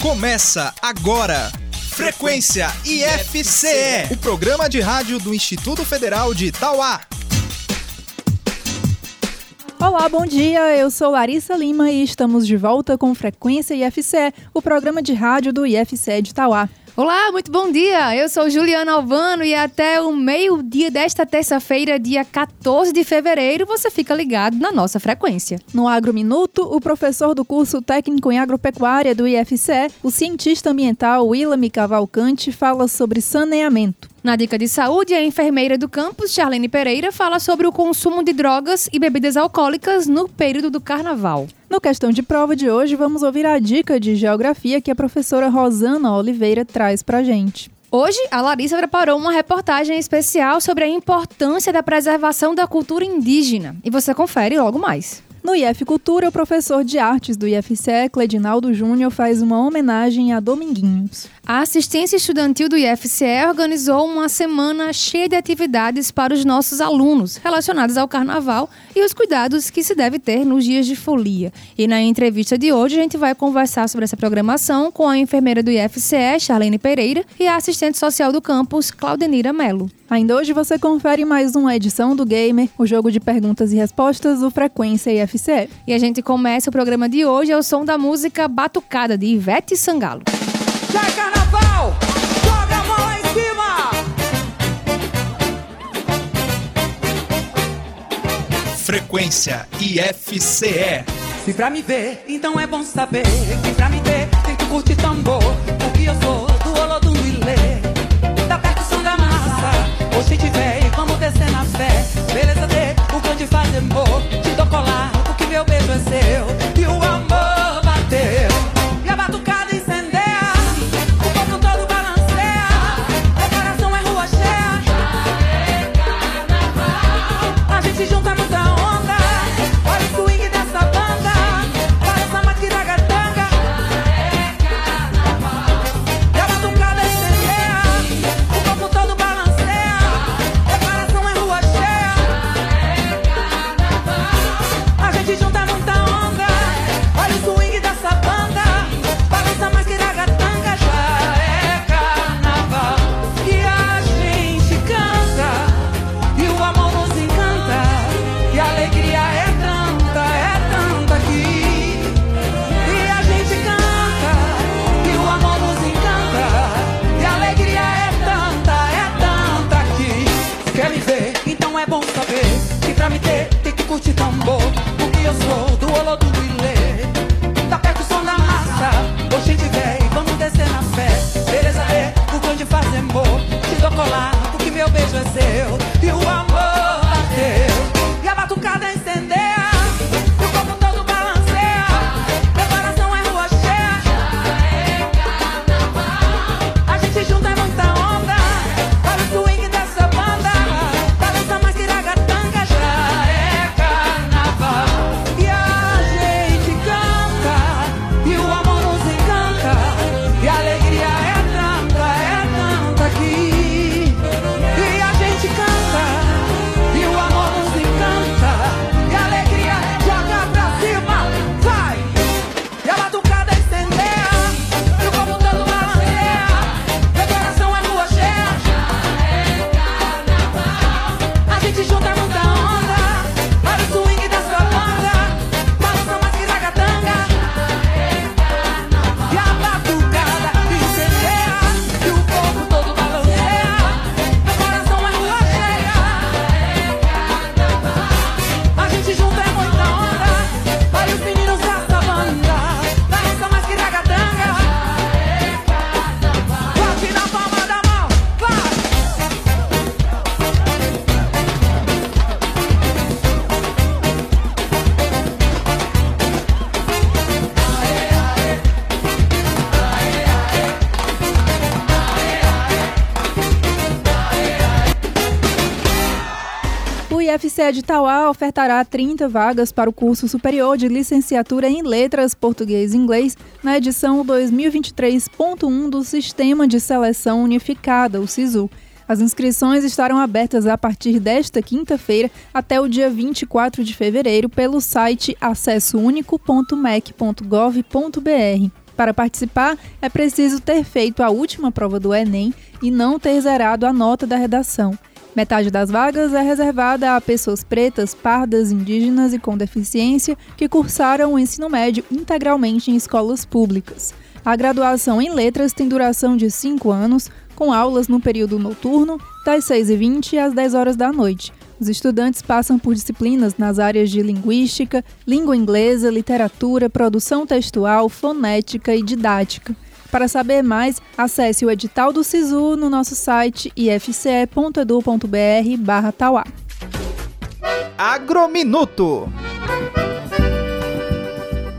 Começa agora. Frequência IFCE, o programa de rádio do Instituto Federal de Itauá. Olá, bom dia. Eu sou Larissa Lima e estamos de volta com Frequência IFCE, o programa de rádio do IFCE de Itauá. Olá, muito bom dia. Eu sou Juliana Alvano e até o meio-dia desta terça-feira, dia 14 de fevereiro, você fica ligado na nossa frequência. No Agro Minuto, o professor do curso técnico em agropecuária do IFCE, o cientista ambiental Willamy Cavalcante, fala sobre saneamento. Na dica de saúde, a enfermeira do campus, Charlene Pereira, fala sobre o consumo de drogas e bebidas alcoólicas no período do carnaval. No questão de prova de hoje, vamos ouvir a dica de geografia que a professora Rosana Oliveira traz pra gente. Hoje, a Larissa preparou uma reportagem especial sobre a importância da preservação da cultura indígena. E você confere logo mais. No IF Cultura, o professor de artes do IFCE, Cledinaldo Júnior, faz uma homenagem a Dominguinhos. A assistência estudantil do IFCE organizou uma semana cheia de atividades para os nossos alunos relacionadas ao carnaval e os cuidados que se deve ter nos dias de folia. E na entrevista de hoje a gente vai conversar sobre essa programação com a enfermeira do IFCE, Charlene Pereira, e a assistente social do campus, Claudenira Melo. Ainda hoje você confere mais uma edição do Gamer, o jogo de perguntas e respostas do Frequência IFCE. E a gente começa o programa de hoje ao som da música Batucada, de Ivete Sangalo. Sai carnaval, joga a mão lá em cima. Frequência IFCE. Se pra me ver, então é bom saber que pra me ter tem que curtir tambor. Porque eu sou Hoje tiver, vamos descer na IFCE de Tauá ofertará 30 vagas para o curso superior de licenciatura em Letras Português e Inglês na edição 2023.1 do Sistema de Seleção Unificada, o SISU. As inscrições estarão abertas a partir desta quinta-feira até o dia 24 de fevereiro pelo site acessounico.mec.gov.br. Para participar, é preciso ter feito a última prova do Enem e não ter zerado a nota da redação. Metade das vagas é reservada a pessoas pretas, pardas, indígenas e com deficiência que cursaram o ensino médio integralmente em escolas públicas. A graduação em letras tem duração de 5 anos, com aulas no período noturno, das 6h20 às 10 horas da noite. Os estudantes passam por disciplinas nas áreas de linguística, língua inglesa, literatura, produção textual, fonética e didática. Para saber mais, acesse o edital do SISU no nosso site ifce.edu.br barra Tauá. Agrominuto.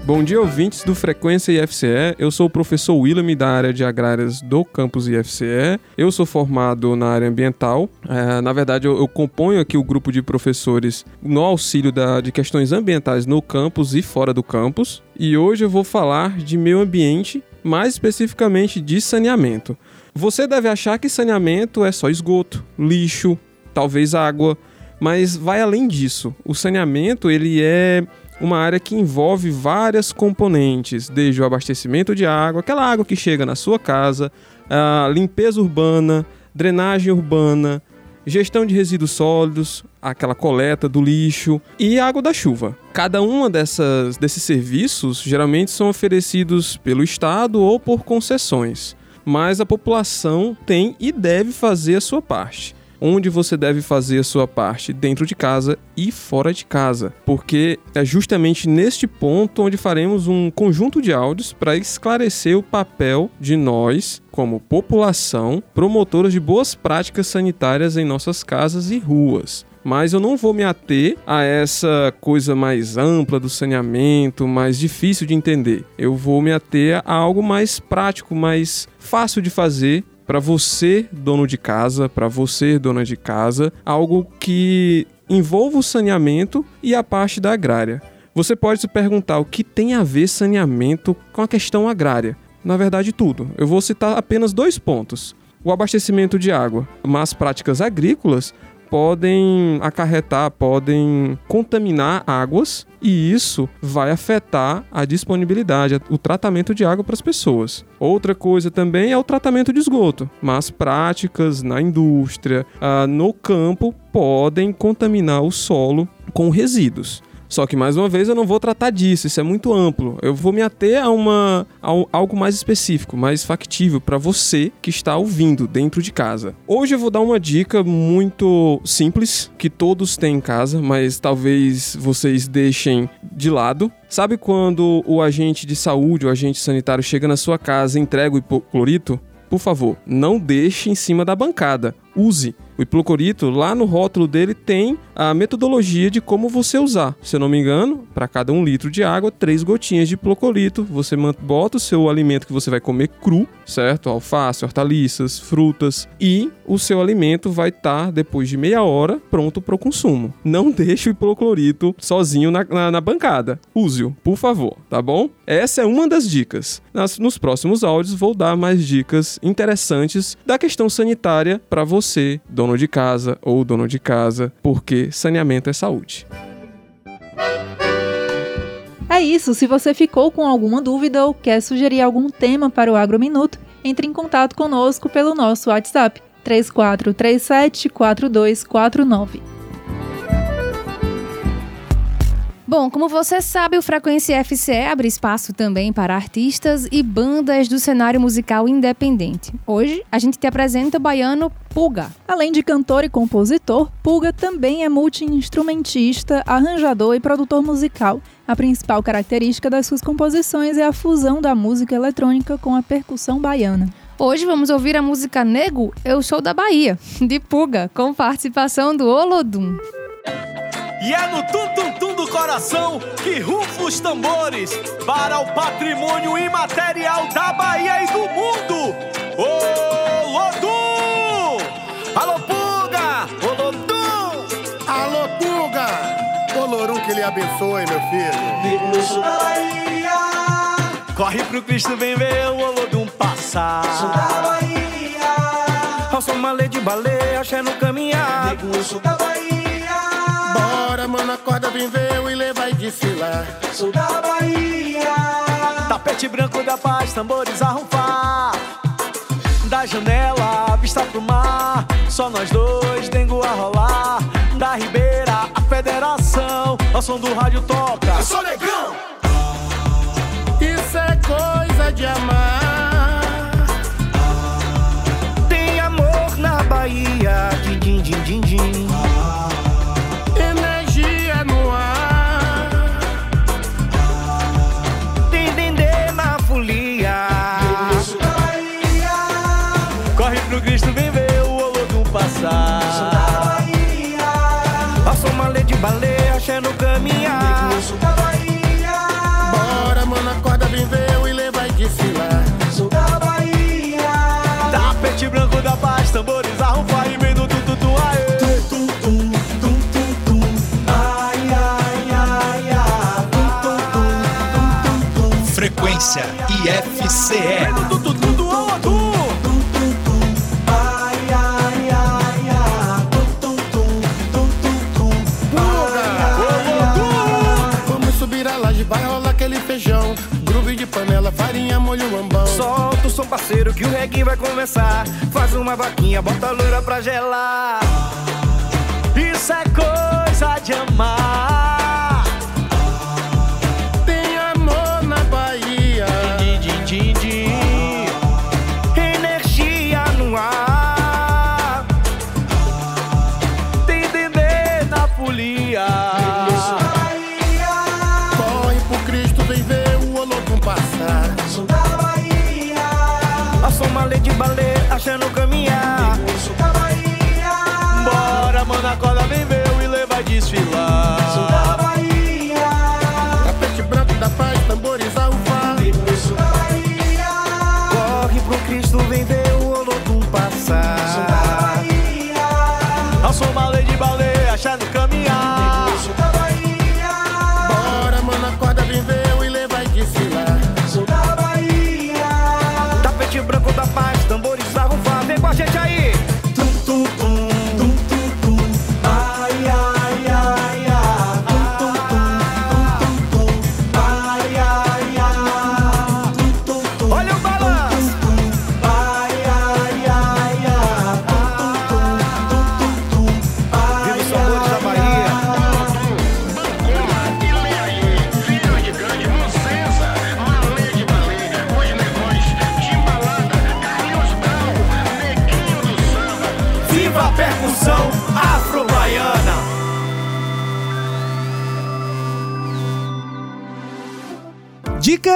Bom dia, ouvintes do Frequência IFCE. Eu sou o professor William da área de agrárias do campus IFCE. Eu sou formado na área ambiental. É, na verdade, eu, eu, componho aqui o grupo de professores no auxílio da, de questões ambientais no campus e fora do campus. E hoje eu vou falar de meio ambiente, mais especificamente de saneamento. Você deve achar que saneamento é só esgoto, lixo, talvez água, mas vai além disso. O saneamento ele é uma área que envolve várias componentes, desde o abastecimento de água, aquela água que chega na sua casa, a limpeza urbana, drenagem urbana, gestão de resíduos sólidos, aquela coleta do lixo e água da chuva. Cada uma dessas desses serviços geralmente são oferecidos pelo Estado ou por concessões, mas a população tem e deve fazer a sua parte onde você deve fazer a sua parte dentro de casa e fora de casa, porque é justamente neste ponto onde faremos um conjunto de áudios para esclarecer o papel de nós, como população, promotoras de boas práticas sanitárias em nossas casas e ruas mas eu não vou me ater a essa coisa mais ampla do saneamento, mais difícil de entender. Eu vou me ater a algo mais prático, mais fácil de fazer para você, dono de casa, para você, dona de casa, algo que envolva o saneamento e a parte da agrária. Você pode se perguntar o que tem a ver saneamento com a questão agrária. Na verdade, tudo. Eu vou citar apenas dois pontos. O abastecimento de água, mas práticas agrícolas podem acarretar, podem contaminar águas e isso vai afetar a disponibilidade, o tratamento de água para as pessoas. Outra coisa também é o tratamento de esgoto, mas práticas na indústria, ah, no campo, podem contaminar o solo com resíduos. Só que, mais uma vez, eu não vou tratar disso, isso é muito amplo. Eu vou me ater a, uma, a algo mais específico, mais factível para você que está ouvindo dentro de casa. Hoje eu vou dar uma dica muito simples, que todos têm em casa, mas talvez vocês deixem de lado. Sabe quando o agente de saúde, o agente sanitário chega na sua casa e entrega o hipoclorito? Por favor, não deixe em cima da bancada. Use. O hipoclorito, lá no rótulo dele, tem a metodologia de como você usar. Se eu não me engano, para cada um litro de água, três gotinhas de hipoclorito. Você bota o seu alimento que você vai comer cru, certo? Alface, hortaliças, frutas. E o seu alimento vai estar, tá, depois de meia hora, pronto para o consumo. Não deixe o hipoclorito sozinho na, na, na bancada. Use-o, por favor, tá bom? Essa é uma das dicas. Nas, nos próximos áudios, vou dar mais dicas interessantes da questão sanitária para você, dono dono de casa ou dono de casa, porque saneamento é saúde. É isso, se você ficou com alguma dúvida ou quer sugerir algum tema para o Agrominuto, entre em contato conosco pelo nosso WhatsApp 3437 4249. Bom, como você sabe, o Frequência FCE abre espaço também para artistas e bandas do cenário musical independente. Hoje, a gente te apresenta o baiano Puga. Além de cantor e compositor, Puga também é multi-instrumentista, arranjador e produtor musical. A principal característica das suas composições é a fusão da música eletrônica com a percussão baiana. Hoje vamos ouvir a música Nego, Eu Sou da Bahia, de Puga, com participação do Olodum. E é no tum-tum-tum do coração que rufam os tambores para o patrimônio imaterial da Bahia e do mundo. Ô, Lodum! Alô, Puga! Ô, Lodum! Alô, Puga! Ô, Lorum, que lhe abençoe, meu filho. Vivo da Bahia. Corre pro Cristo, vem ver o Olodum passar. Sou da Bahia. Ao som malê de baleia, axé no caminhar. Nego, sou da Bahia. Mano, acorda, vem ver o Ile vai desfilar. Sou da Bahia. Tapete branco da paz, tambores a ronfar. Da janela, vista pro mar. Só nós dois, dengo a rolar. Da Ribeira, a federação. Ao som do rádio toca. Eu sou negão! Isso é coisa de amar. Tem amor na Bahia. Din, din, din, din, din. Axé no caminhar. Bora, mano, acorda, vem ver o Ilê vai desfilar. Tapete branco da paz, tambores a ronfar e vem do tututu aê. Frequência IFCE. Som parceiro que o reggae vai começar. Faz uma vaquinha, bota a loira pra gelar. Isso é coisa de amar.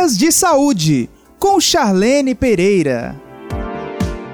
Dicas de saúde com Charlene Pereira.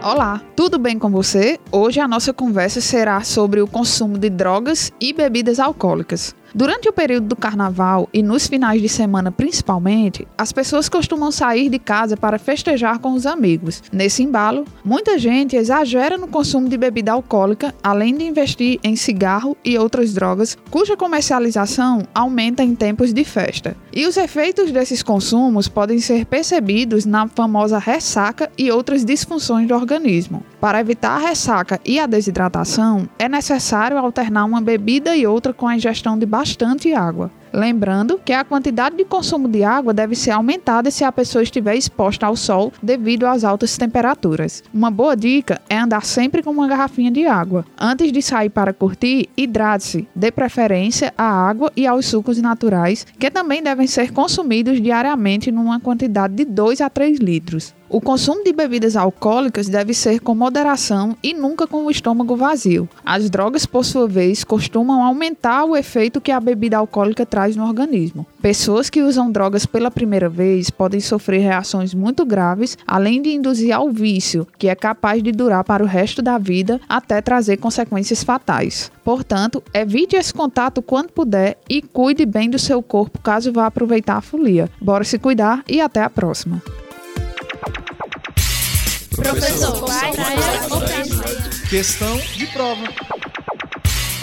Olá, tudo bem com você? Hoje a nossa conversa será sobre o consumo de drogas e bebidas alcoólicas. Durante o período do carnaval e nos finais de semana principalmente, as pessoas costumam sair de casa para festejar com os amigos. Nesse embalo, muita gente exagera no consumo de bebida alcoólica, além de investir em cigarro e outras drogas, cuja comercialização aumenta em tempos de festa. E os efeitos desses consumos podem ser percebidos na famosa ressaca e outras disfunções do organismo. Para evitar a ressaca e a desidratação, é necessário alternar uma bebida e outra com a ingestão de bastante água. Lembrando que a quantidade de consumo de água deve ser aumentada se a pessoa estiver exposta ao sol devido às altas temperaturas. Uma boa dica é andar sempre com uma garrafinha de água. Antes de sair para curtir, hidrate-se, dê preferência à água e aos sucos naturais, que também devem ser consumidos diariamente numa quantidade de 2 a 3 litros. O consumo de bebidas alcoólicas deve ser com moderação e nunca com o estômago vazio. As drogas, por sua vez, costumam aumentar o efeito que a bebida alcoólica traz no organismo. Pessoas que usam drogas pela primeira vez podem sofrer reações muito graves, além de induzir ao vício, que é capaz de durar para o resto da vida até trazer consequências fatais. Portanto, evite esse contato quando puder e cuide bem do seu corpo caso vá aproveitar a folia. Bora se cuidar e até a próxima. Professor, Questão de prova.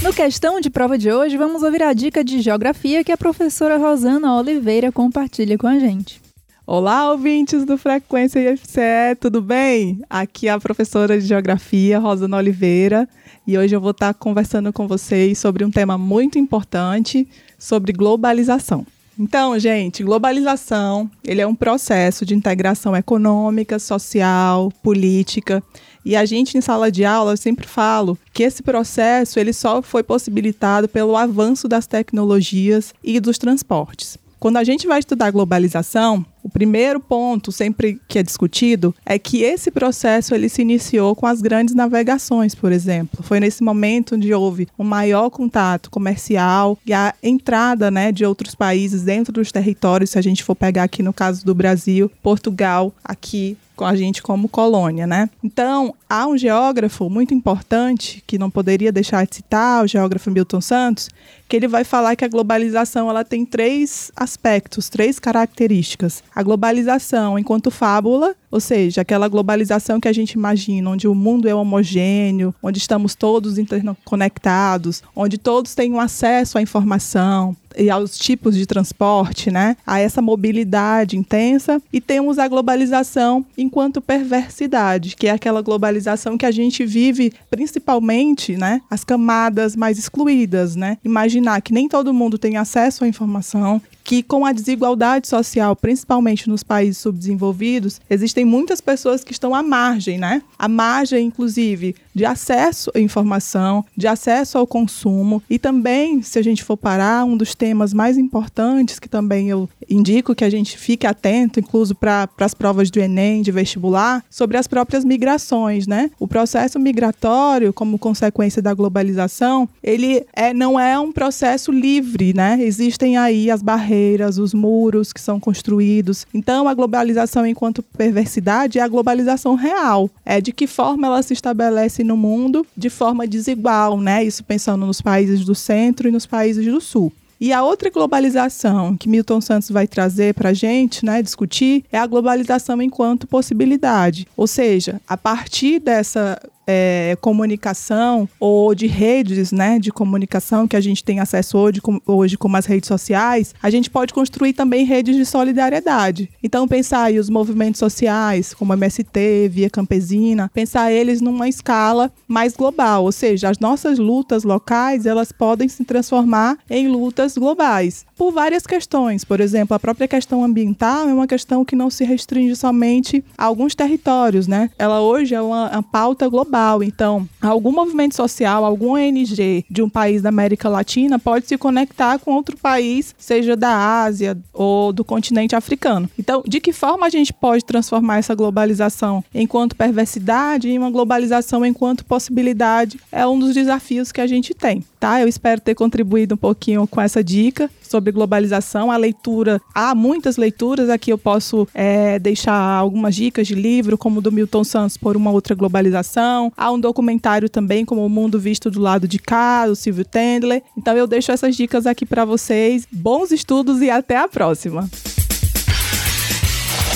No questão de prova de hoje, vamos ouvir a dica de geografia que a professora Rosana Oliveira compartilha com a gente. Olá, ouvintes do Frequência IFCE, tudo bem? Aqui é a professora de Geografia, Rosana Oliveira, e hoje eu vou estar conversando com vocês sobre um tema muito importante, sobre globalização. Então, gente, globalização, ele é um processo de integração econômica, social, política. E a gente em sala de aula, eu sempre falo que esse processo ele só foi possibilitado pelo avanço das tecnologias e dos transportes. Quando a gente vai estudar globalização, o primeiro ponto sempre que é discutido é que esse processo ele se iniciou com as grandes navegações, por exemplo. Foi nesse momento onde houve um maior contato comercial e a entrada, né, de outros países dentro dos territórios, se a gente for pegar aqui no caso do Brasil, Portugal, aqui com a gente como colônia, né? Então, há um geógrafo muito importante que não poderia deixar de citar, o geógrafo Milton Santos, que ele vai falar que a globalização ela tem três aspectos, três características. A globalização enquanto fábula, ou seja, aquela globalização que a gente imagina, onde o mundo é homogêneo, onde estamos todos interconectados, onde todos têm um acesso à informação, e aos tipos de transporte, né? A essa mobilidade intensa e temos a globalização enquanto perversidade, que é aquela globalização que a gente vive principalmente, né? As camadas mais excluídas, né? Imaginar que nem todo mundo tem acesso à informação, que com a desigualdade social, principalmente nos países subdesenvolvidos, existem muitas pessoas que estão à margem, né? À margem, inclusive, de acesso à informação, de acesso ao consumo e também, se a gente for parar, um dos temas mais importantes que também eu indico que a gente fique atento, incluso para as provas do Enem, de vestibular, sobre as próprias migrações, né? O processo migratório, como consequência da globalização, ele é, não é um processo livre, né? Existem aí as barreiras, os muros que são construídos. Então, a globalização enquanto perversidade é a globalização real. É de que forma ela se estabelece no mundo de forma desigual, né? Isso pensando nos países do centro e nos países do sul. E a outra globalização que Milton Santos vai trazer para a gente, né, discutir, é a globalização enquanto possibilidade. Ou seja, a partir dessa é, comunicação ou de redes né, de comunicação que a gente tem acesso hoje, hoje como as redes sociais, a gente pode construir também redes de solidariedade. Então, pensar aí os movimentos sociais, como a MST, Via Campesina, pensar eles numa escala mais global, ou seja, as nossas lutas locais, elas podem se transformar em lutas globais por várias questões. Por exemplo, a própria questão ambiental é uma questão que não se restringe somente a alguns territórios, né? Ela hoje é uma, uma pauta global. Então, algum movimento social, algum ONG de um país da América Latina pode se conectar com outro país, seja da Ásia ou do continente africano. Então, de que forma a gente pode transformar essa globalização enquanto perversidade em uma globalização enquanto possibilidade? É um dos desafios que a gente tem, tá? Eu espero ter contribuído um pouquinho com essa dica sobre globalização. A leitura, há muitas leituras, aqui eu posso é, deixar algumas dicas de livro, como do Milton Santos, por uma outra globalização. Há um documentário também, como O Mundo Visto do Lado de Cá, do Silvio Tendler. Então eu deixo essas dicas aqui para vocês. Bons estudos e até a próxima.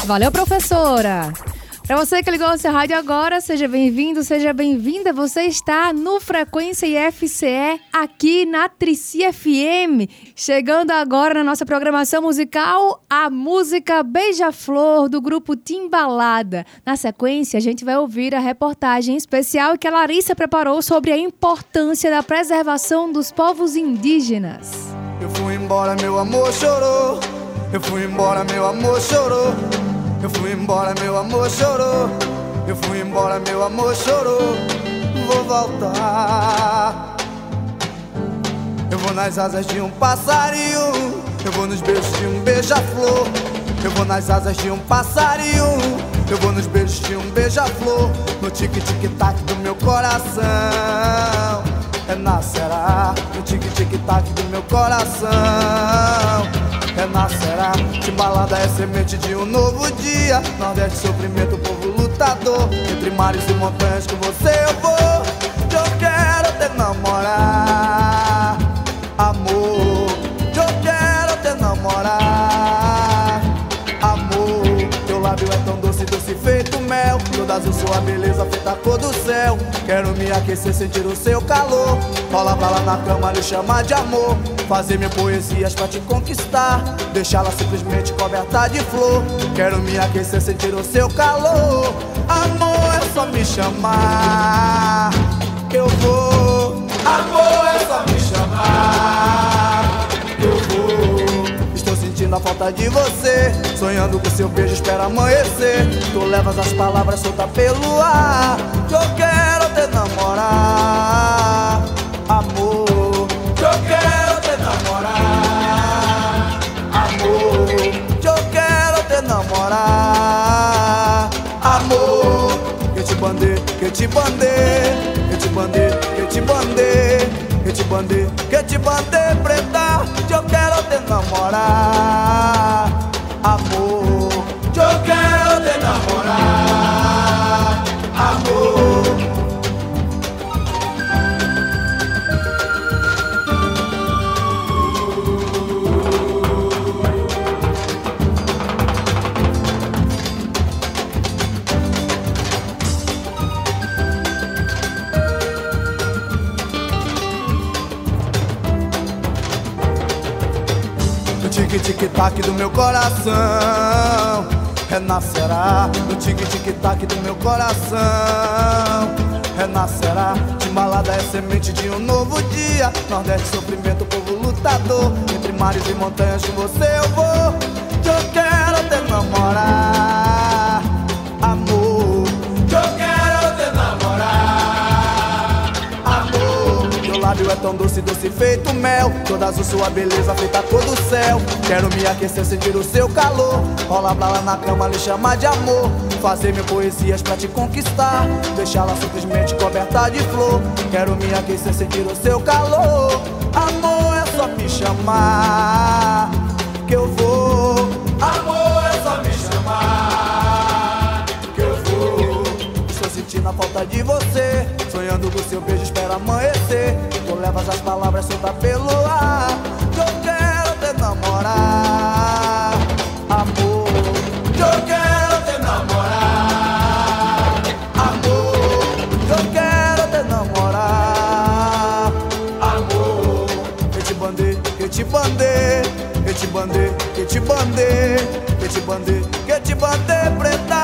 Valeu, professora! Para você que ligou seu rádio agora, seja bem-vindo, seja bem-vinda. Você está no Frequência IFCE aqui na Trici FM. Chegando agora na nossa programação musical, a música Beija-Flor do grupo Timbalada. Na sequência, a gente vai ouvir a reportagem especial que a Larissa preparou sobre a importância da preservação dos povos indígenas. Eu fui embora, meu amor chorou. Eu fui embora, meu amor chorou. Eu fui embora, meu amor chorou. Eu fui embora, meu amor chorou. Vou voltar. Eu vou nas asas de um passarinho. Eu vou nos beijos de um beija-flor. Eu vou nas asas de um passarinho. Eu vou nos beijos de um beija-flor. No tique-tic-tac do meu coração. Renascerá no tique-tic-tac do meu coração. Renascerá, timbalada é semente de um novo dia. Nordeste, sofrimento, povo lutador. Entre mares e montanhas com você eu vou. Eu quero te namorar, azul, sua beleza feita a cor do céu. Quero me aquecer, sentir o seu calor. Rola lá na cama, lhe chamar de amor. Fazer mil poesias pra te conquistar. Deixá-la simplesmente coberta de flor. Quero me aquecer, sentir o seu calor. Amor, é só me chamar. Eu vou. Amor, é só me Eu sentindo falta de você. Sonhando com seu beijo, espera amanhecer. Tu levas as palavras soltas pelo ar. Que eu quero te namorar, amor. Que eu quero te namorar, amor. Que eu quero te namorar, amor. Que te bandei, que te bandei, que te bandei, que te bandei, que te que te preta. Que eu quero kan mọ́ra àmọ́ jókè ó dènà mọ́ra. Tique-tique-tac do meu coração. Renascerá No tique-tique-tac do meu coração. Renascerá Timbalada é semente de um novo dia. Nordeste, sofrimento, povo lutador. Entre mares e montanhas com você eu vou. Que eu quero te namorar Amor. Que eu quero te namorar Amor. Teu lábio é tão doce, doce feito mel. Toda azul sua beleza feita cor do céu. Quero me aquecer, sentir o seu calor. Rola blala na cama, lhe chamar de amor. Fazer mil poesias pra te conquistar. Deixá-la simplesmente coberta de flor. Quero me aquecer, sentir o seu calor. Amor, é só me chamar Que eu vou. Amor, falta de você. Sonhando com seu beijo, espera amanhecer. Tu levas as palavras soltas pelo ar Que eu quero te namorar. Amor. Que eu quero te namorar. Amor. Que eu quero te namorar. Amor. Que te bandei, que te bandei Que te bandei, que te bandei Que te bandei, que te bandei preta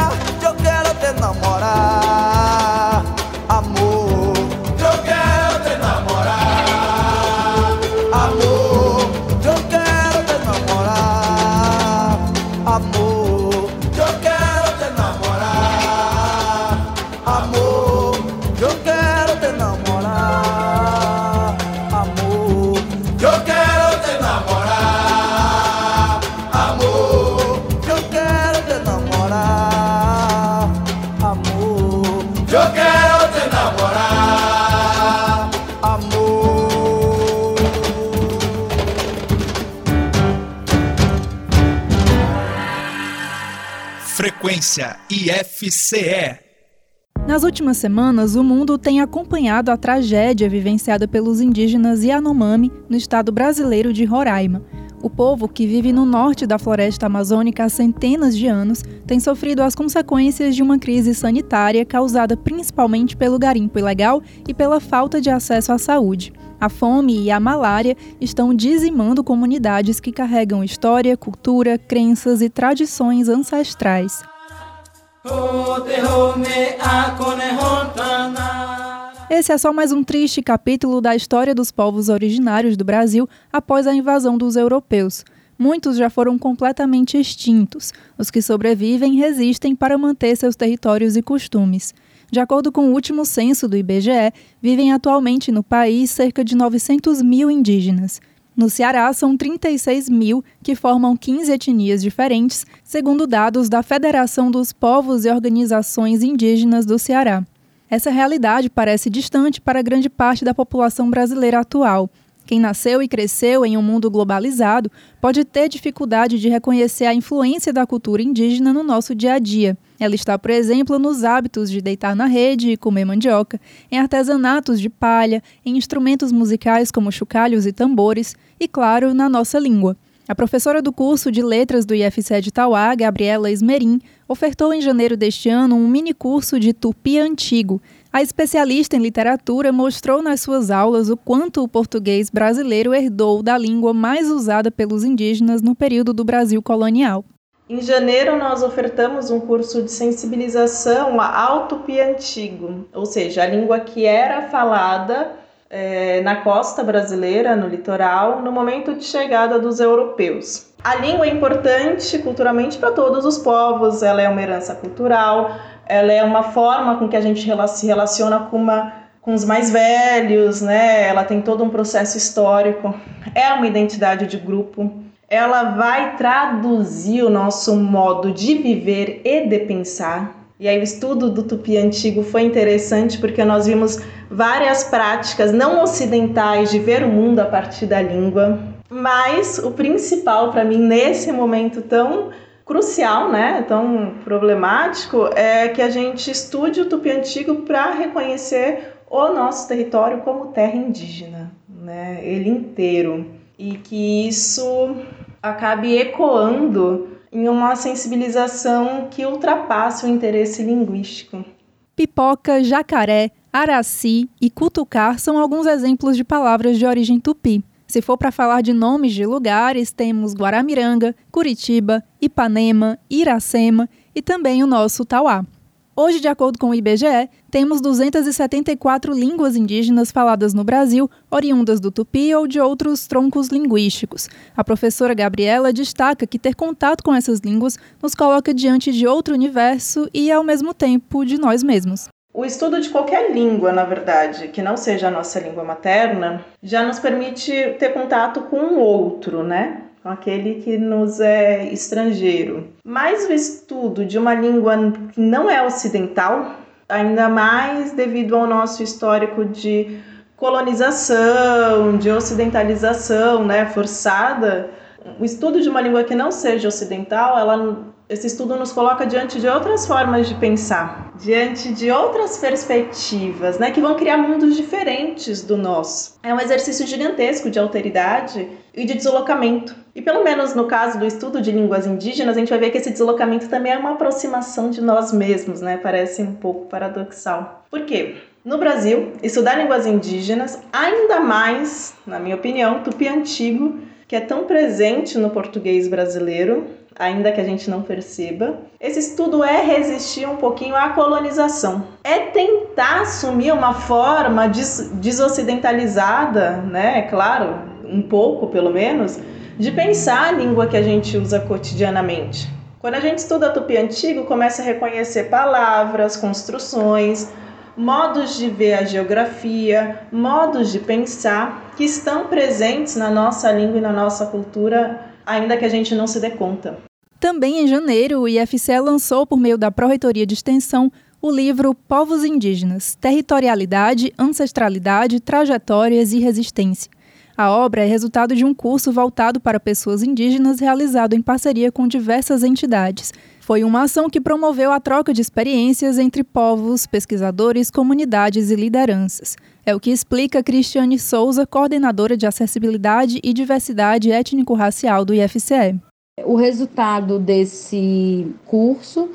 IFCE. Nas últimas semanas, o mundo tem acompanhado a tragédia vivenciada pelos indígenas Yanomami no estado brasileiro de Roraima. O povo, que vive no norte da floresta amazônica há centenas de anos, tem sofrido as consequências de uma crise sanitária causada principalmente pelo garimpo ilegal e pela falta de acesso à saúde. A fome e a malária estão dizimando comunidades que carregam história, cultura, crenças e tradições ancestrais. Esse é só mais um triste capítulo da história dos povos originários do Brasil após a invasão dos europeus. Muitos já foram completamente extintos. Os que sobrevivem resistem para manter seus territórios e costumes. De acordo com o último censo do IBGE, vivem atualmente no país cerca de 900 mil indígenas. No Ceará, são 36 mil, que formam 15 etnias diferentes, segundo dados da Federação dos Povos e Organizações Indígenas do Ceará. Essa realidade parece distante para grande parte da população brasileira atual. Quem nasceu e cresceu em um mundo globalizado pode ter dificuldade de reconhecer a influência da cultura indígena no nosso dia a dia. Ela está, por exemplo, nos hábitos de deitar na rede e comer mandioca, em artesanatos de palha, em instrumentos musicais como chocalhos e tambores e, claro, na nossa língua. A professora do curso de Letras do IFCE de Tauá, Gabriela Esmerim, ofertou em janeiro deste ano um mini curso de tupi antigo. A especialista em literatura mostrou nas suas aulas o quanto o português brasileiro herdou da língua mais usada pelos indígenas no período do Brasil colonial. Em janeiro, nós ofertamos um curso de sensibilização ao tupi antigo, ou seja, a língua que era falada é, na costa brasileira, no litoral, no momento de chegada dos europeus. A língua é importante culturalmente para todos os povos, ela é uma herança cultural, ela é uma forma com que a gente se relaciona com, uma, com os mais velhos, né? ela tem todo um processo histórico, é uma identidade de grupo, ela vai traduzir o nosso modo de viver e de pensar. E aí o estudo do tupi antigo foi interessante porque nós vimos várias práticas não ocidentais de ver o mundo a partir da língua. Mas o principal para mim nesse momento tão crucial, né, tão problemático, é que a gente estude o tupi antigo para reconhecer o nosso território como terra indígena, né, ele inteiro, e que isso acabe ecoando em uma sensibilização que ultrapasse o interesse linguístico. Pipoca, jacaré, araci e cutucar são alguns exemplos de palavras de origem tupi. Se for para falar de nomes de lugares, temos Guaramiranga, Curitiba, Ipanema, Iracema e também o nosso Tauá. Hoje, de acordo com o IBGE, temos 274 línguas indígenas faladas no Brasil, oriundas do tupi ou de outros troncos linguísticos. A professora Gabriela destaca que ter contato com essas línguas nos coloca diante de outro universo e, ao mesmo tempo, de nós mesmos. O estudo de qualquer língua, na verdade, que não seja a nossa língua materna, já nos permite ter contato com o outro, né? Com aquele que nos é estrangeiro. Mas o estudo de uma língua que não é ocidental, ainda mais devido ao nosso histórico de colonização, de ocidentalização, né, forçada, o estudo de uma língua que não seja ocidental, ela esse estudo nos coloca diante de outras formas de pensar, diante de outras perspectivas, né, que vão criar mundos diferentes do nosso. É um exercício gigantesco de alteridade e de deslocamento. E pelo menos no caso do estudo de línguas indígenas, a gente vai ver que esse deslocamento também é uma aproximação de nós mesmos, né? Parece um pouco paradoxal. Por quê? No Brasil, estudar línguas indígenas, ainda mais, na minha opinião, tupi antigo, que é tão presente no português brasileiro, ainda que a gente não perceba. Esse estudo é resistir um pouquinho à colonização, é tentar assumir uma forma des desocidentalizada, né? Claro, um pouco pelo menos, de pensar a língua que a gente usa cotidianamente. Quando a gente estuda tupi antigo, começa a reconhecer palavras, construções, modos de ver a geografia, modos de pensar que estão presentes na nossa língua e na nossa cultura ainda que a gente não se dê conta. Também em janeiro, o IFCE lançou, por meio da Pró-Reitoria de Extensão, o livro Povos Indígenas: Territorialidade, Ancestralidade, Trajetórias e Resistência. A obra é resultado de um curso voltado para pessoas indígenas realizado em parceria com diversas entidades. Foi uma ação que promoveu a troca de experiências entre povos, pesquisadores, comunidades e lideranças. É o que explica Cristiane Souza, coordenadora de acessibilidade e diversidade étnico-racial do IFCE. O resultado desse curso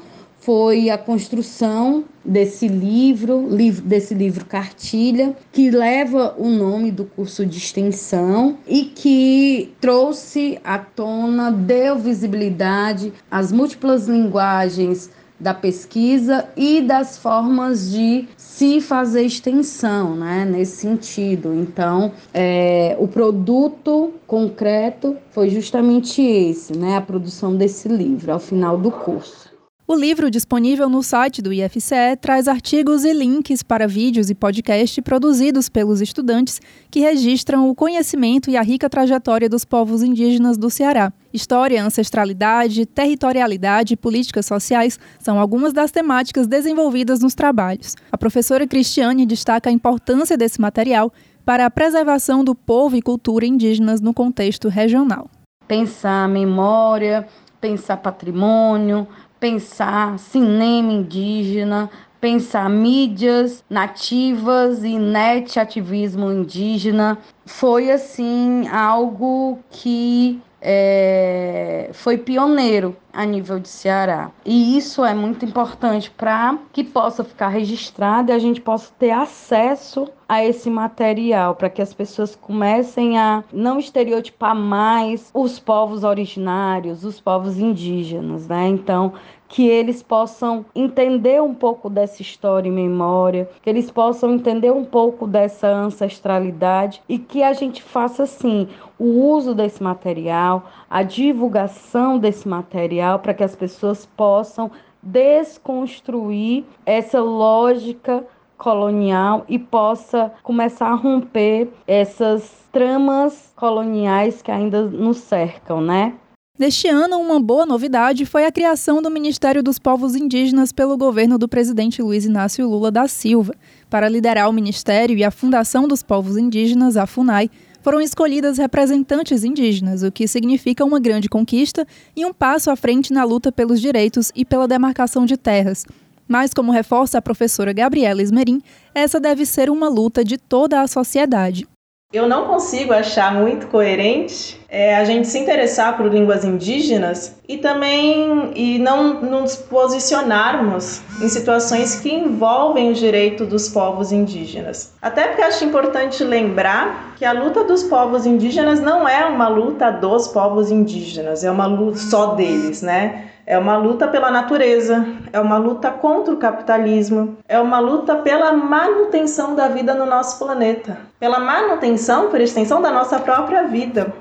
foi a construção desse livro, desse livro cartilha, que leva o nome do curso de extensão e que trouxe à tona, deu visibilidade às múltiplas linguagens da pesquisa e das formas de se fazer extensão, né, nesse sentido. Então, é, o produto concreto foi justamente esse, né, a produção desse livro ao final do curso. O livro disponível no site do IFCE traz artigos e links para vídeos e podcast produzidos pelos estudantes que registram o conhecimento e a rica trajetória dos povos indígenas do Ceará. História, ancestralidade, territorialidade e políticas sociais são algumas das temáticas desenvolvidas nos trabalhos. A professora Cristiane destaca a importância desse material para a preservação do povo e cultura indígenas no contexto regional. Pensar memória, pensar patrimônio, pensar cinema indígena, pensar mídias nativas e net ativismo indígena. Foi assim algo que é, foi pioneiro a nível de Ceará. E isso é muito importante para que possa ficar registrado e a gente possa ter acesso a esse material, para que as pessoas comecem a não estereotipar mais os povos originários, os povos indígenas, né? Então, que eles possam entender um pouco dessa história e memória, que eles possam entender um pouco dessa ancestralidade e que a gente faça assim o uso desse material, a divulgação desse material para que as pessoas possam desconstruir essa lógica colonial e possa começar a romper essas tramas coloniais que ainda nos cercam, né? Neste ano, uma boa novidade foi a criação do Ministério dos Povos Indígenas pelo governo do presidente Luiz Inácio Lula da Silva. Para liderar o ministério e a Fundação dos Povos Indígenas, a FUNAI, foram escolhidas representantes indígenas, o que significa uma grande conquista e um passo à frente na luta pelos direitos e pela demarcação de terras. Mas, como reforça a professora Gabriela Esmerim, essa deve ser uma luta de toda a sociedade. Eu não consigo achar muito coerente é, a gente se interessar por línguas indígenas e também e não nos posicionarmos em situações que envolvem o direito dos povos indígenas. Até porque acho importante lembrar que a luta dos povos indígenas não é uma luta dos povos indígenas, é uma luta só deles, né? É uma luta pela natureza, é uma luta contra o capitalismo, é uma luta pela manutenção da vida no nosso planeta, pela manutenção, por extensão, da nossa própria vida.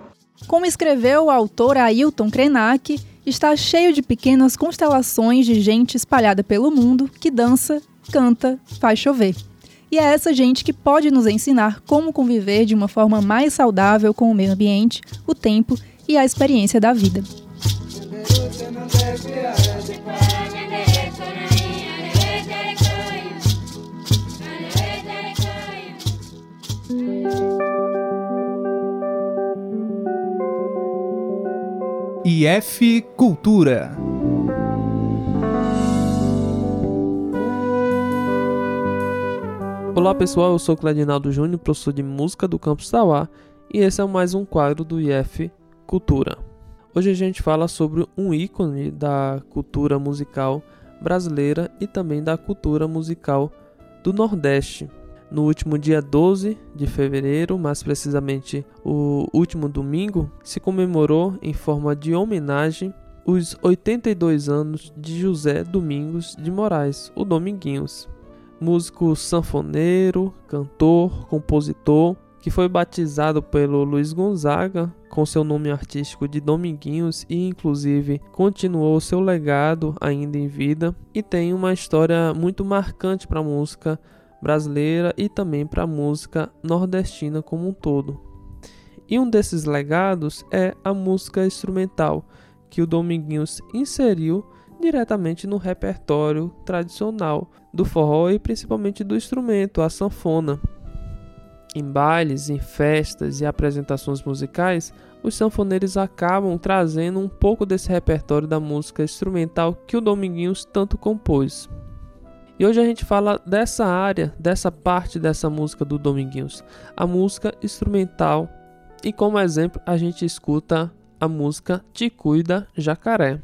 Como escreveu o autor Ailton Krenak, está cheio de pequenas constelações de gente espalhada pelo mundo que dança, canta, faz chover. E é essa gente que pode nos ensinar como conviver de uma forma mais saudável com o meio ambiente, o tempo e a experiência da vida. IF Cultura. Olá pessoal, eu sou Cledinaldo Júnior, professor de música do Campus Tauá, e esse é mais um quadro do IF Cultura. Hoje a gente fala sobre um ícone da cultura musical brasileira e também da cultura musical do Nordeste. No último dia 12 de fevereiro, mais precisamente o último domingo, se comemorou em forma de homenagem os 82 anos de José Domingos de Moraes, o Dominguinhos. Músico sanfoneiro, cantor, compositor, que foi batizado pelo Luiz Gonzaga com seu nome artístico de Dominguinhos e inclusive continuou seu legado ainda em vida e tem uma história muito marcante para a música brasileira e também para a música nordestina como um todo. E um desses legados é a música instrumental que o Dominguinhos inseriu diretamente no repertório tradicional do forró e principalmente do instrumento, a sanfona. Em bailes, em festas e apresentações musicais, os sanfoneiros acabam trazendo um pouco desse repertório da música instrumental que o Dominguinhos tanto compôs. E hoje a gente fala dessa área, dessa parte dessa música do Dominguinhos, a música instrumental. E como exemplo, a gente escuta a música Te Cuida Jacaré.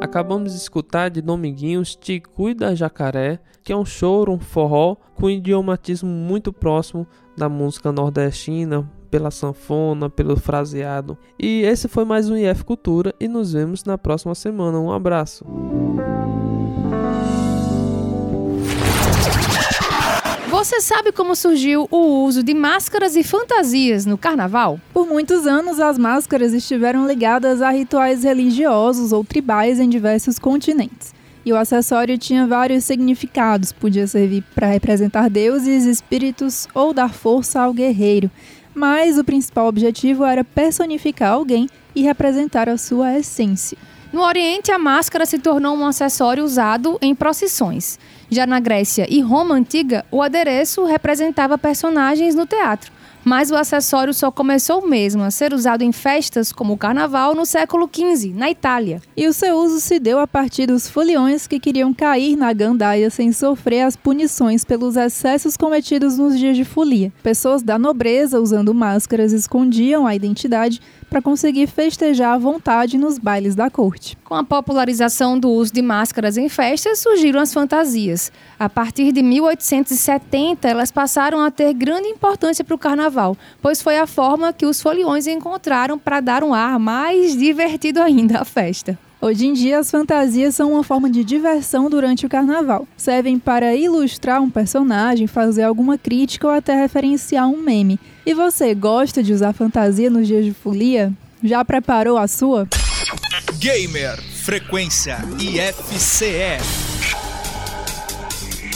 Acabamos de escutar de Dominguinhos Te Cuida Jacaré, que é um choro, um forró com um idiomatismo muito próximo da música nordestina, pela sanfona, pelo fraseado. E esse foi mais um IF Cultura e nos vemos na próxima semana. Um abraço. Você sabe como surgiu o uso de máscaras e fantasias no carnaval? Por muitos anos, as máscaras estiveram ligadas a rituais religiosos ou tribais em diversos continentes. E o acessório tinha vários significados, podia servir para representar deuses, espíritos ou dar força ao guerreiro. Mas o principal objetivo era personificar alguém e representar a sua essência. No Oriente, a máscara se tornou um acessório usado em procissões. Já na Grécia e Roma antiga, o adereço representava personagens no teatro. Mas o acessório só começou mesmo a ser usado em festas como o carnaval no século XV, na Itália. E o seu uso se deu a partir dos foliões que queriam cair na gandaia sem sofrer as punições pelos excessos cometidos nos dias de folia. Pessoas da nobreza usando máscaras escondiam a identidade para conseguir festejar à vontade nos bailes da corte. Com a popularização do uso de máscaras em festas, surgiram as fantasias. A partir de 1870, elas passaram a ter grande importância para o carnaval, pois foi a forma que os foliões encontraram para dar um ar mais divertido ainda à festa. Hoje em dia, as fantasias são uma forma de diversão durante o carnaval. Servem para ilustrar um personagem, fazer alguma crítica ou até referenciar um meme. E você gosta de usar fantasia nos dias de folia? Já preparou a sua? Gamer Frequência IFCE.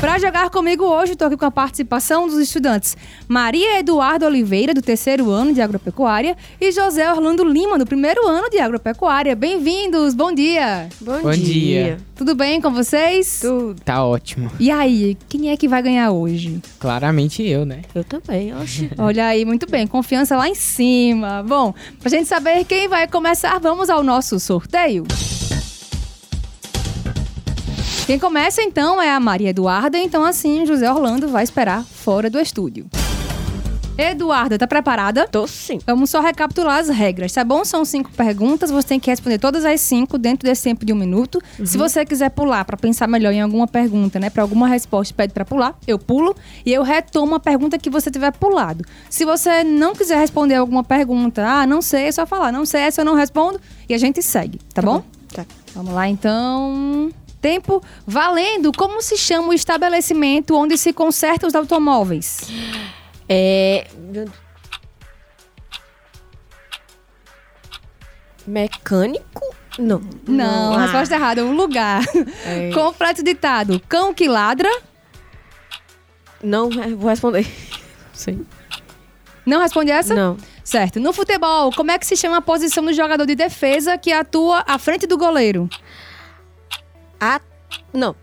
Para jogar comigo hoje, estou aqui com a participação dos estudantes Maria Eduardo Oliveira, do terceiro ano de agropecuária, e José Orlando Lima, do primeiro ano de agropecuária. Bem-vindos, bom dia! Bom, Bom dia. dia. Tudo bem com vocês? Tudo. Tá ótimo. E aí, quem é que vai ganhar hoje? Claramente eu, né? Eu também, oxe. Olha aí, muito bem, confiança lá em cima. Bom, pra gente saber quem vai começar, vamos ao nosso sorteio. Quem começa então é a Maria Eduarda, então assim José Orlando vai esperar fora do estúdio. Eduarda, tá preparada? Tô sim. Vamos só recapitular as regras, tá bom? São cinco perguntas, você tem que responder todas as cinco dentro desse tempo de um minuto. Uhum. Se você quiser pular para pensar melhor em alguma pergunta, né, para alguma resposta, pede para pular, eu pulo e eu retomo a pergunta que você tiver pulado. Se você não quiser responder alguma pergunta, ah, não sei, é só falar, não sei, essa eu não respondo e a gente segue, tá, tá bom? bom? Tá. Vamos lá então. Tempo valendo. Como se chama o estabelecimento onde se consertam os automóveis? É. Mecânico? Não. Não, ah. resposta errada. Um lugar. É. Completo ditado. Cão que ladra. Não, vou responder. Sim. Não responde essa? Não. Certo. No futebol, como é que se chama a posição do jogador de defesa que atua à frente do goleiro? A. Não.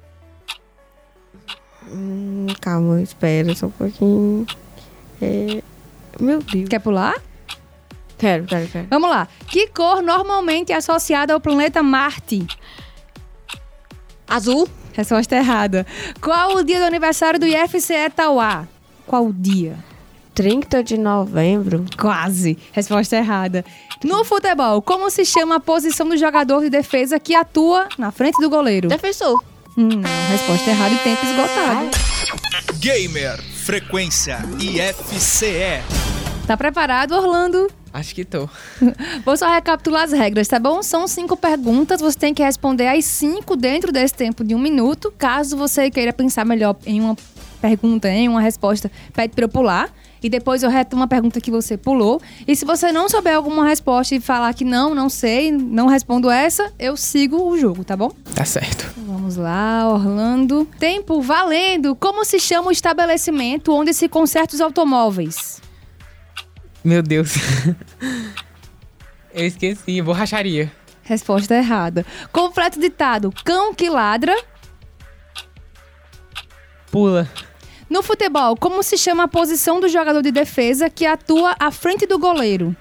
Hum, calma, espera só um pouquinho. É... Meu Deus. Quer pular? Quero, quero, quero. Vamos lá. Que cor normalmente é associada ao planeta Marte? Azul. Resposta errada. Qual o dia do aniversário do IFCE Tauá? Qual o dia? 30 de novembro. Quase. Resposta errada. No futebol, como se chama a posição do jogador de defesa que atua na frente do goleiro? Defensor. Hum, não, resposta errada e tempo esgotado. Gamer Frequência IFCE. Tá preparado, Orlando? Acho que tô. Vou só recapitular as regras, tá bom? São cinco perguntas, você tem que responder as cinco dentro desse tempo de um minuto. Caso você queira pensar melhor em uma pergunta, em uma resposta, pede para eu pular e depois eu retomo uma pergunta que você pulou. E se você não souber alguma resposta e falar que não, não sei, não respondo essa, eu sigo o jogo, tá bom? Tá certo. Então, vamos lá, Orlando. Tempo valendo. Como se chama o estabelecimento onde se conserta os automóveis? Meu Deus. eu esqueci, borracharia. Resposta errada. Completo ditado: cão que ladra. Pula. No futebol, como se chama a posição do jogador de defesa que atua à frente do goleiro?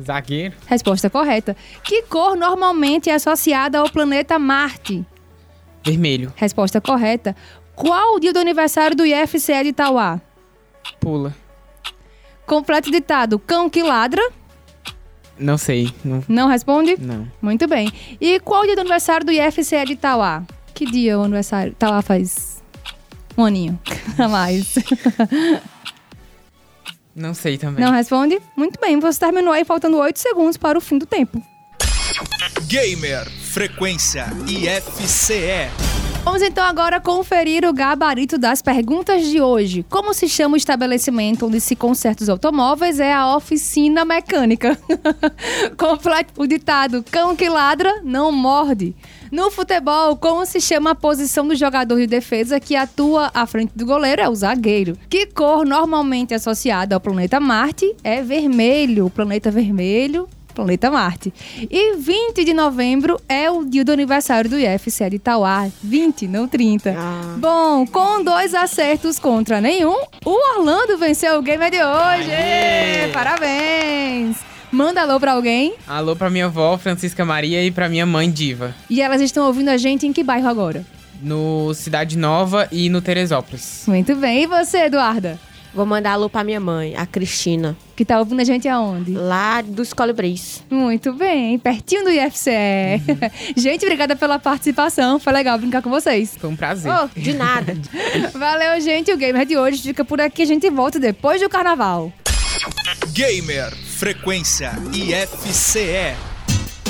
Zagueiro. Resposta correta. Que cor normalmente é associada ao planeta Marte? Vermelho. Resposta correta. Qual o dia do aniversário do IFCE de Itauá? Pula. Completo ditado. Cão que ladra? Não sei. Não. Não responde? Não. Muito bem. E qual o dia do aniversário do IFCE de Itauá? Que dia o aniversário? Itauá faz um aninho a mais. Não sei também. Não responde? Muito bem, você terminou aí faltando 8 segundos para o fim do tempo. Gamer Frequência IFCE. Vamos então agora conferir o gabarito das perguntas de hoje. Como se chama o estabelecimento onde se consertam os automóveis? É a oficina mecânica. Complete o ditado: cão que ladra não morde. No futebol, como se chama a posição do jogador de defesa que atua à frente do goleiro? É o zagueiro. Que cor normalmente associada ao planeta Marte? É vermelho. O planeta vermelho Planeta Marte. E 20 de novembro é o dia do aniversário do IFCE de Itauá. 20, não 30. Bom, com dois acertos contra nenhum, o Orlando venceu o game de hoje. Aê! Parabéns! Manda alô pra alguém. Alô pra minha avó, Francisca Maria, e pra minha mãe, Diva. E elas estão ouvindo a gente em que bairro agora? No Cidade Nova e no Teresópolis. Muito bem. E você, Eduarda? Vou mandar alô pra minha mãe, a Cristina. Que tá ouvindo a gente aonde? Lá dos Colibris. Muito bem, pertinho do IFCE. gente, obrigada pela participação. Foi legal brincar com vocês. Foi um prazer. Oh, de nada. Valeu, gente. O Gamer de hoje fica por aqui. A gente volta depois do carnaval. Gamer Frequência IFCE.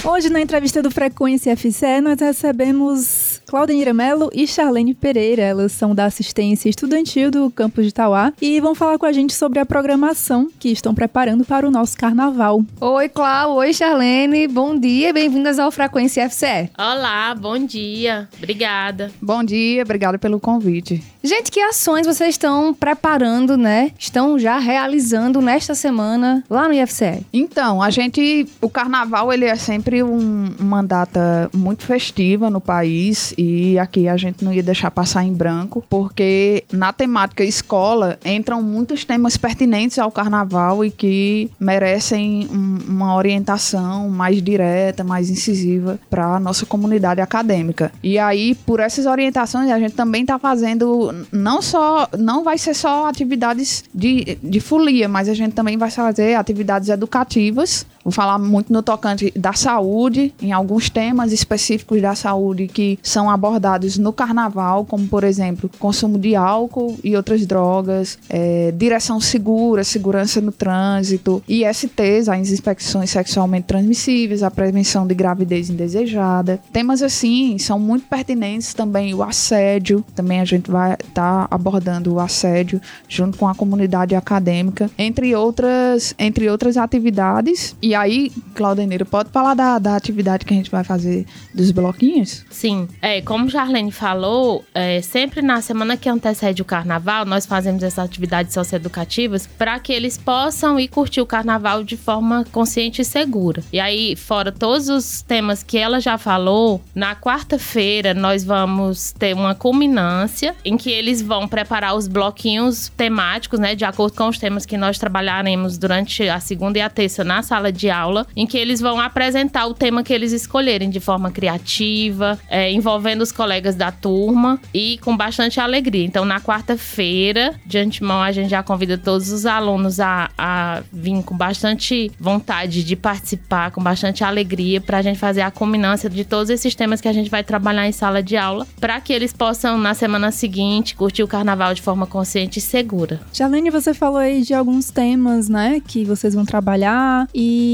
Hoje, na entrevista do Frequência FCE, nós recebemos Claudenira Mello e Charlene Pereira. Elas são da assistência estudantil do campus de Itauá e vão falar com a gente sobre a programação que estão preparando para o nosso carnaval. Oi, Clau. Oi, Charlene. Bom dia e bem-vindas ao Frequência FCE. Olá, bom dia. Obrigada. Bom dia, obrigada pelo convite. Gente, que ações vocês estão preparando, né? Estão já realizando nesta semana lá no IFCE? Então, a gente, o carnaval, ele é sempre um, uma data muito festiva no país e aqui a gente não ia deixar passar em branco, porque na temática escola entram muitos temas pertinentes ao carnaval e que merecem um, uma orientação mais direta, mais incisiva para a nossa comunidade acadêmica. E aí, por essas orientações, a gente também está fazendo não só, não vai ser só atividades de, de folia, mas a gente também vai fazer atividades educativas. Vou falar muito no tocante da saúde, em alguns temas específicos da saúde que são abordados no carnaval, como por exemplo, consumo de álcool e outras drogas, é, direção segura, segurança no trânsito, ISTs, as infecções sexualmente transmissíveis, a prevenção de gravidez indesejada. Temas assim são muito pertinentes também o assédio, também a gente vai estar tá abordando o assédio junto com a comunidade acadêmica, entre outras, entre outras atividades. E aí, Claudeneiro, pode falar da, da atividade que a gente vai fazer dos bloquinhos? Sim, é, como Jarlene falou, é, sempre na semana que antecede o carnaval, nós fazemos essas atividades socioeducativas para que eles possam ir curtir o carnaval de forma consciente e segura. E aí, fora todos os temas que ela já falou, na quarta-feira nós vamos ter uma culminância em que eles vão preparar os bloquinhos temáticos, né, de acordo com os temas que nós trabalharemos durante a segunda e a terça na sala de aula, em que eles vão apresentar o tema que eles escolherem de forma criativa, é, envolvendo os colegas da turma e com bastante alegria. Então, na quarta-feira, de antemão, a gente já convida todos os alunos a, a vir com bastante vontade de participar, com bastante alegria, para a gente fazer a culminância de todos esses temas que a gente vai trabalhar em sala de aula, para que eles possam, na semana seguinte, curtir o carnaval de forma consciente e segura. Jalene, você falou aí de alguns temas, né, que vocês vão trabalhar e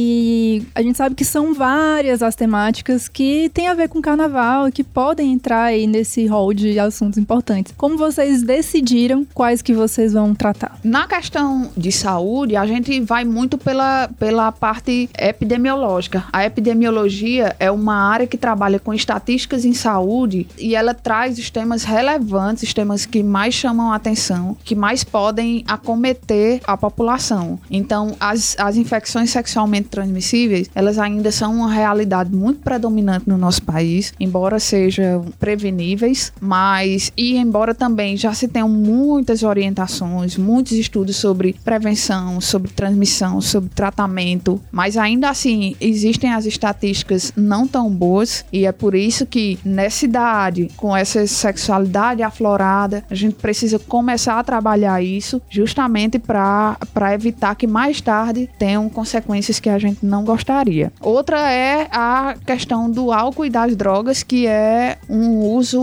a gente sabe que são várias as temáticas que têm a ver com carnaval e que podem entrar aí nesse rol de assuntos importantes. Como vocês decidiram quais que vocês vão tratar? Na questão de saúde, a gente vai muito pela, pela parte epidemiológica. A epidemiologia é uma área que trabalha com estatísticas em saúde e ela traz os temas relevantes, os temas que mais chamam a atenção, que mais podem acometer a população. Então, as, as infecções sexualmente transmissíveis, elas ainda são uma realidade muito predominante no nosso país, embora sejam preveníveis, mas e embora também já se tenham muitas orientações, muitos estudos sobre prevenção, sobre transmissão, sobre tratamento, mas ainda assim existem as estatísticas não tão boas e é por isso que nessa idade, com essa sexualidade aflorada, a gente precisa começar a trabalhar isso justamente para evitar que mais tarde tenham consequências que a gente não gostaria. Outra é a questão do álcool e das drogas, que é um uso,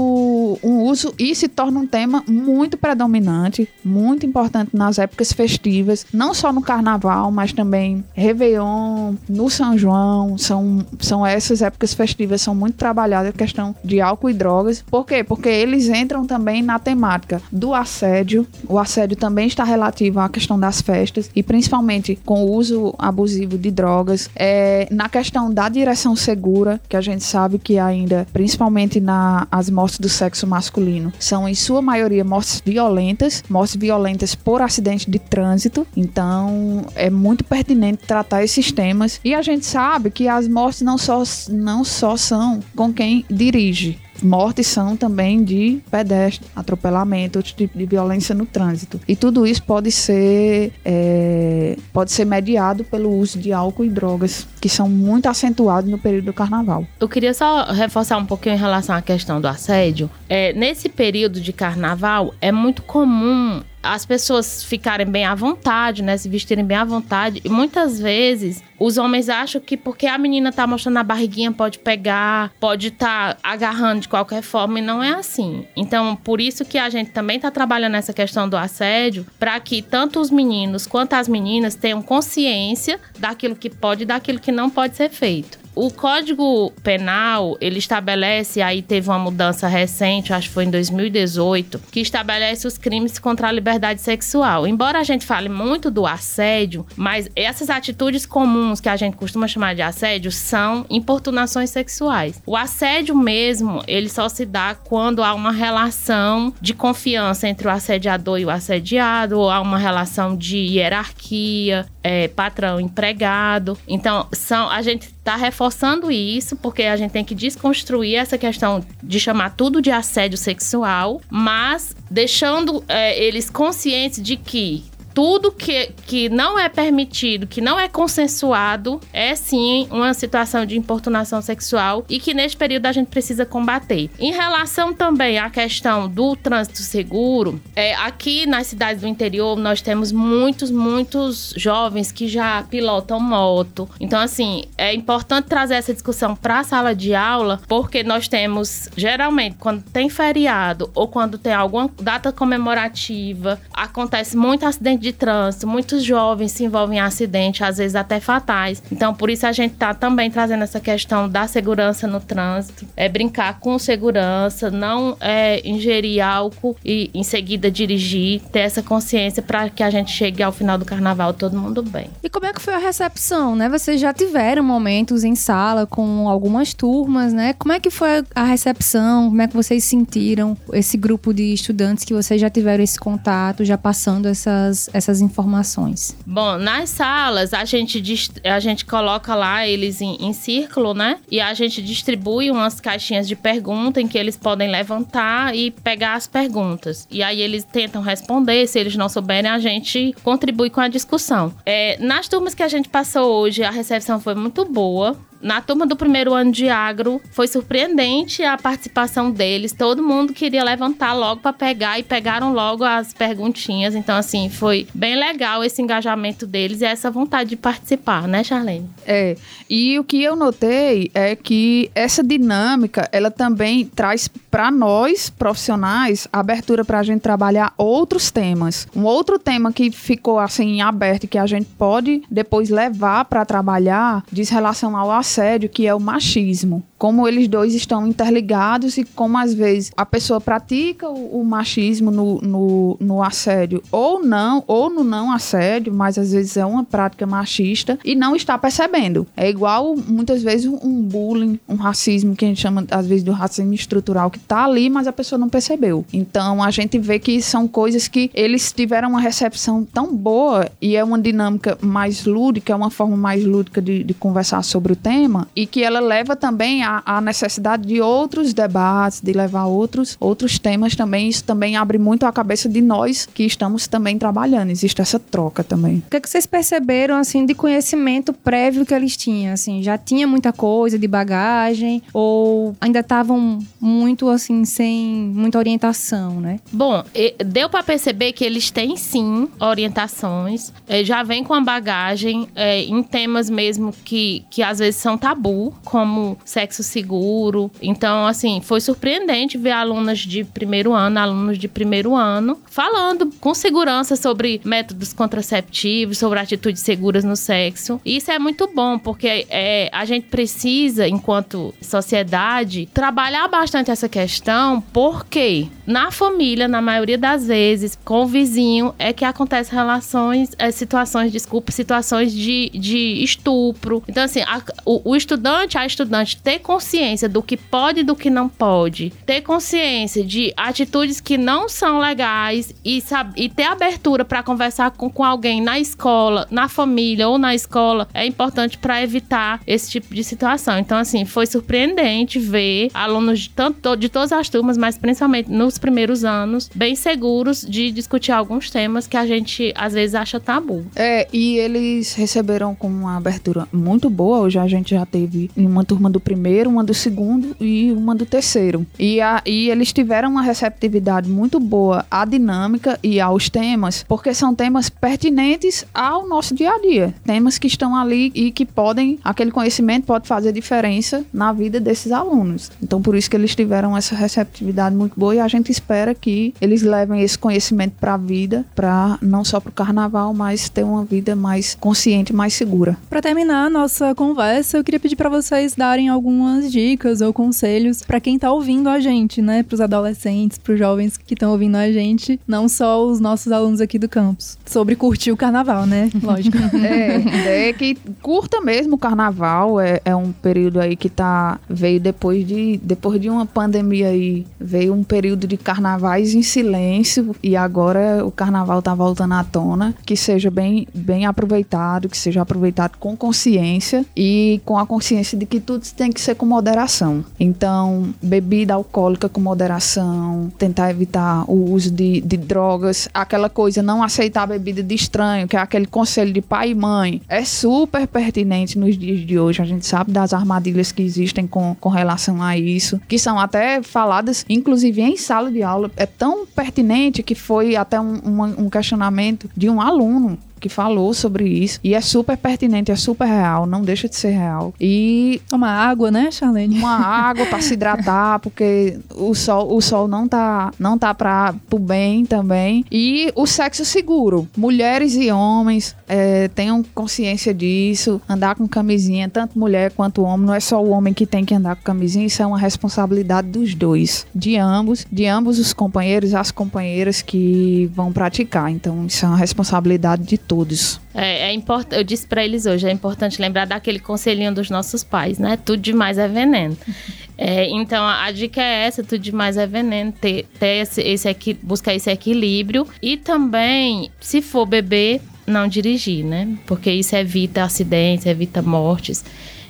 um uso e se torna um tema muito predominante, muito importante nas épocas festivas, não só no carnaval, mas também Réveillon, no São João, são, são essas épocas festivas são muito trabalhadas a questão de álcool e drogas. Por quê? Porque eles entram também na temática do assédio. O assédio também está relativo à questão das festas e principalmente com o uso abusivo de drogas. É, na questão da direção segura, que a gente sabe que ainda, principalmente nas mortes do sexo masculino, são em sua maioria mortes violentas, mortes violentas por acidente de trânsito. Então é muito pertinente tratar esses temas. E a gente sabe que as mortes não só, não só são com quem dirige, mortes são também de pedestre, atropelamento, outro tipo de violência no trânsito. E tudo isso pode ser, é, pode ser mediado pelo uso de álcool e drogas, que são muito acentuados no período do carnaval. Eu queria só reforçar um pouquinho em relação à questão do assédio. É, nesse período de carnaval, é muito comum as pessoas ficarem bem à vontade, né? Se vestirem bem à vontade. E muitas vezes os homens acham que porque a menina tá mostrando a barriguinha pode pegar, pode estar tá agarrando de qualquer forma e não é assim. Então, por isso que a gente também tá trabalhando nessa questão do assédio, para que tanto os meninos quanto as meninas tenham consciência daquilo que pode e daquilo que não pode ser feito. O Código Penal, ele estabelece, aí teve uma mudança recente, acho que foi em 2018, que estabelece os crimes contra a liberdade sexual. Embora a gente fale muito do assédio, mas essas atitudes comuns que a gente costuma chamar de assédio são importunações sexuais. O assédio mesmo, ele só se dá quando há uma relação de confiança entre o assediador e o assediado, ou há uma relação de hierarquia, é, patrão empregado. Então, são a gente está reforçando isso porque a gente tem que desconstruir essa questão de chamar tudo de assédio sexual, mas deixando é, eles conscientes de que tudo que, que não é permitido, que não é consensuado, é sim uma situação de importunação sexual e que neste período a gente precisa combater. Em relação também à questão do trânsito seguro, é, aqui nas cidades do interior nós temos muitos, muitos jovens que já pilotam moto. Então, assim, é importante trazer essa discussão para a sala de aula, porque nós temos, geralmente, quando tem feriado ou quando tem alguma data comemorativa, acontece muito acidente de trânsito, muitos jovens se envolvem em acidentes, às vezes até fatais. Então, por isso a gente está também trazendo essa questão da segurança no trânsito, é brincar com segurança, não é ingerir álcool e em seguida dirigir, ter essa consciência para que a gente chegue ao final do carnaval todo mundo bem. E como é que foi a recepção, né? Vocês já tiveram momentos em sala com algumas turmas, né? Como é que foi a recepção? Como é que vocês sentiram esse grupo de estudantes que vocês já tiveram esse contato, já passando essas essas informações? Bom, nas salas a gente, a gente coloca lá eles em, em círculo, né? E a gente distribui umas caixinhas de pergunta em que eles podem levantar e pegar as perguntas. E aí eles tentam responder, se eles não souberem, a gente contribui com a discussão. É, nas turmas que a gente passou hoje, a recepção foi muito boa. Na turma do primeiro ano de agro, foi surpreendente a participação deles. Todo mundo queria levantar logo para pegar e pegaram logo as perguntinhas. Então, assim, foi bem legal esse engajamento deles e essa vontade de participar, né, Charlene? É. E o que eu notei é que essa dinâmica, ela também traz para nós, profissionais, abertura para a gente trabalhar outros temas. Um outro tema que ficou assim aberto e que a gente pode depois levar para trabalhar diz relação ao assédio, que é o machismo. Como eles dois estão interligados e como às vezes a pessoa pratica o, o machismo no, no, no assédio ou não, ou no não assédio, mas às vezes é uma prática machista e não está percebendo. É igual muitas vezes um bullying, um racismo que a gente chama às vezes do racismo estrutural que tá ali, mas a pessoa não percebeu. Então a gente vê que são coisas que eles tiveram uma recepção tão boa e é uma dinâmica mais lúdica, é uma forma mais lúdica de, de conversar sobre o tema e que ela leva também à, à necessidade de outros debates, de levar outros, outros temas também. Isso também abre muito a cabeça de nós que estamos também trabalhando. Existe essa troca também. O que, é que vocês perceberam, assim, de conhecimento prévio que eles tinham? Assim, já tinha muita coisa de bagagem ou ainda estavam muito, assim, sem muita orientação, né? Bom, e- deu pra perceber que eles têm sim orientações, eh, já vem com a bagagem eh, em temas mesmo que, que às vezes são tabu, como sexo seguro. Então, assim, foi surpreendente ver alunas de primeiro ano, alunos de primeiro ano, falando com segurança sobre métodos contraceptivos, sobre atitudes seguras no sexo. E isso é muito bom, porque eh, a gente precisa, enquanto sociedade, trabalhar bastante essa questão, porque na família, na maioria das vezes, com o vizinho, é que acontecem relações, eh, situações, desculpa, situações de, de estupro. Então, assim, a- o, o estudante, a estudante ter consciência do que pode e do que não pode, ter consciência de atitudes que não são legais e, e ter abertura para conversar com, com alguém na escola, na família ou na escola, é importante para evitar esse tipo de situação. Então, assim, foi surpreendente ver alunos de, tanto, de todas as turmas, mas principalmente nos primeiros anos, bem seguros de discutir alguns temas que a gente às vezes acha tabu. É, e eles receberam com uma abertura muito boa. Hoje a gente já teve uma turma do primeiro, uma do segundo e uma do terceiro. E, a, e eles tiveram uma receptividade muito boa à dinâmica e aos temas, porque são temas pertinentes ao nosso dia a dia. Temas que estão ali e que podem, aquele conhecimento pode fazer diferença na vida desses alunos. Então, por isso que eles tiveram essa receptividade muito boa e a gente espera que eles levem esse conhecimento para a vida, para não só para o carnaval, mas ter uma vida mais consciente, mais segura. Para terminar a nossa conversa, eu queria pedir para vocês darem algumas dicas ou conselhos para quem tá ouvindo a gente, né? Para os adolescentes, para os jovens que estão ouvindo a gente, não só os nossos alunos aqui do campus, sobre curtir o carnaval, né? Lógico. É, é que curta mesmo o carnaval, é, é um período aí que tá veio depois de depois de uma pandemia aí, veio um período de carnavais em silêncio e agora o carnaval tá voltando à tona, que seja bem bem aproveitado, que seja aproveitado com consciência e com a consciência de que tudo tem que ser com moderação. Então, bebida alcoólica com moderação, tentar evitar o uso de, de drogas, aquela coisa, não aceitar bebida de estranho, que é aquele conselho de pai e mãe, é super pertinente nos dias de hoje. A gente sabe das armadilhas que existem com, com relação a isso, que são até faladas, inclusive em sala de aula. É tão pertinente que foi até um, uma- um questionamento de um aluno que falou sobre isso. E é super pertinente, é super real, não deixa de ser real. E. Uma água, né, Charlene? Uma água para se hidratar, porque o sol, o sol não tá, não tá para pro bem também. E o sexo seguro. Mulheres e homens é, tenham consciência disso. Andar com camisinha, tanto mulher quanto homem. Não é só o homem que tem que andar com camisinha, isso é uma responsabilidade dos dois. De ambos, de ambos os companheiros, as companheiras que vão praticar. Então, isso é uma responsabilidade de todos. É, é importante, eu disse pra eles hoje, é importante lembrar daquele conselhinho dos nossos pais, né? Tudo demais é veneno. É, então a, a dica é essa, tudo demais é veneno, ter, ter esse, esse equi- buscar esse equilíbrio e também, se for beber, não dirigir, né? Porque isso evita acidentes, evita mortes,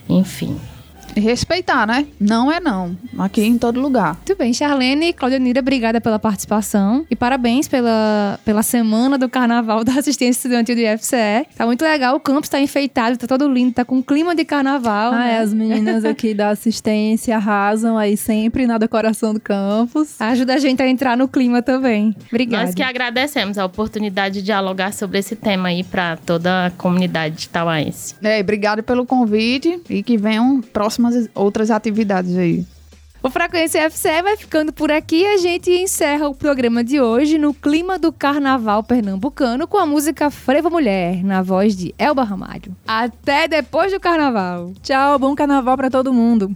enfim. E respeitar, né? Não é não. Aqui em todo lugar. Muito bem, Charlene e Cláudia Nira, obrigada pela participação. E parabéns pela, pela semana do carnaval da assistência estudantil do IFCE. Tá muito legal, o campus tá enfeitado, tá todo lindo, tá com clima de carnaval. Ah, né? é, as meninas aqui da assistência arrasam aí sempre na decoração do campus. Ajuda a gente a entrar no clima também. Obrigada. Nós que agradecemos a oportunidade de dialogar sobre esse tema aí para toda a comunidade tauaense. É, obrigado pelo convite e que venham próximas outras atividades aí. O Frequência FCE vai ficando por aqui. A gente encerra o programa de hoje no clima do carnaval pernambucano com a música Frevo Mulher, na voz de Elba Ramalho. Até depois do carnaval. Tchau, bom carnaval pra todo mundo.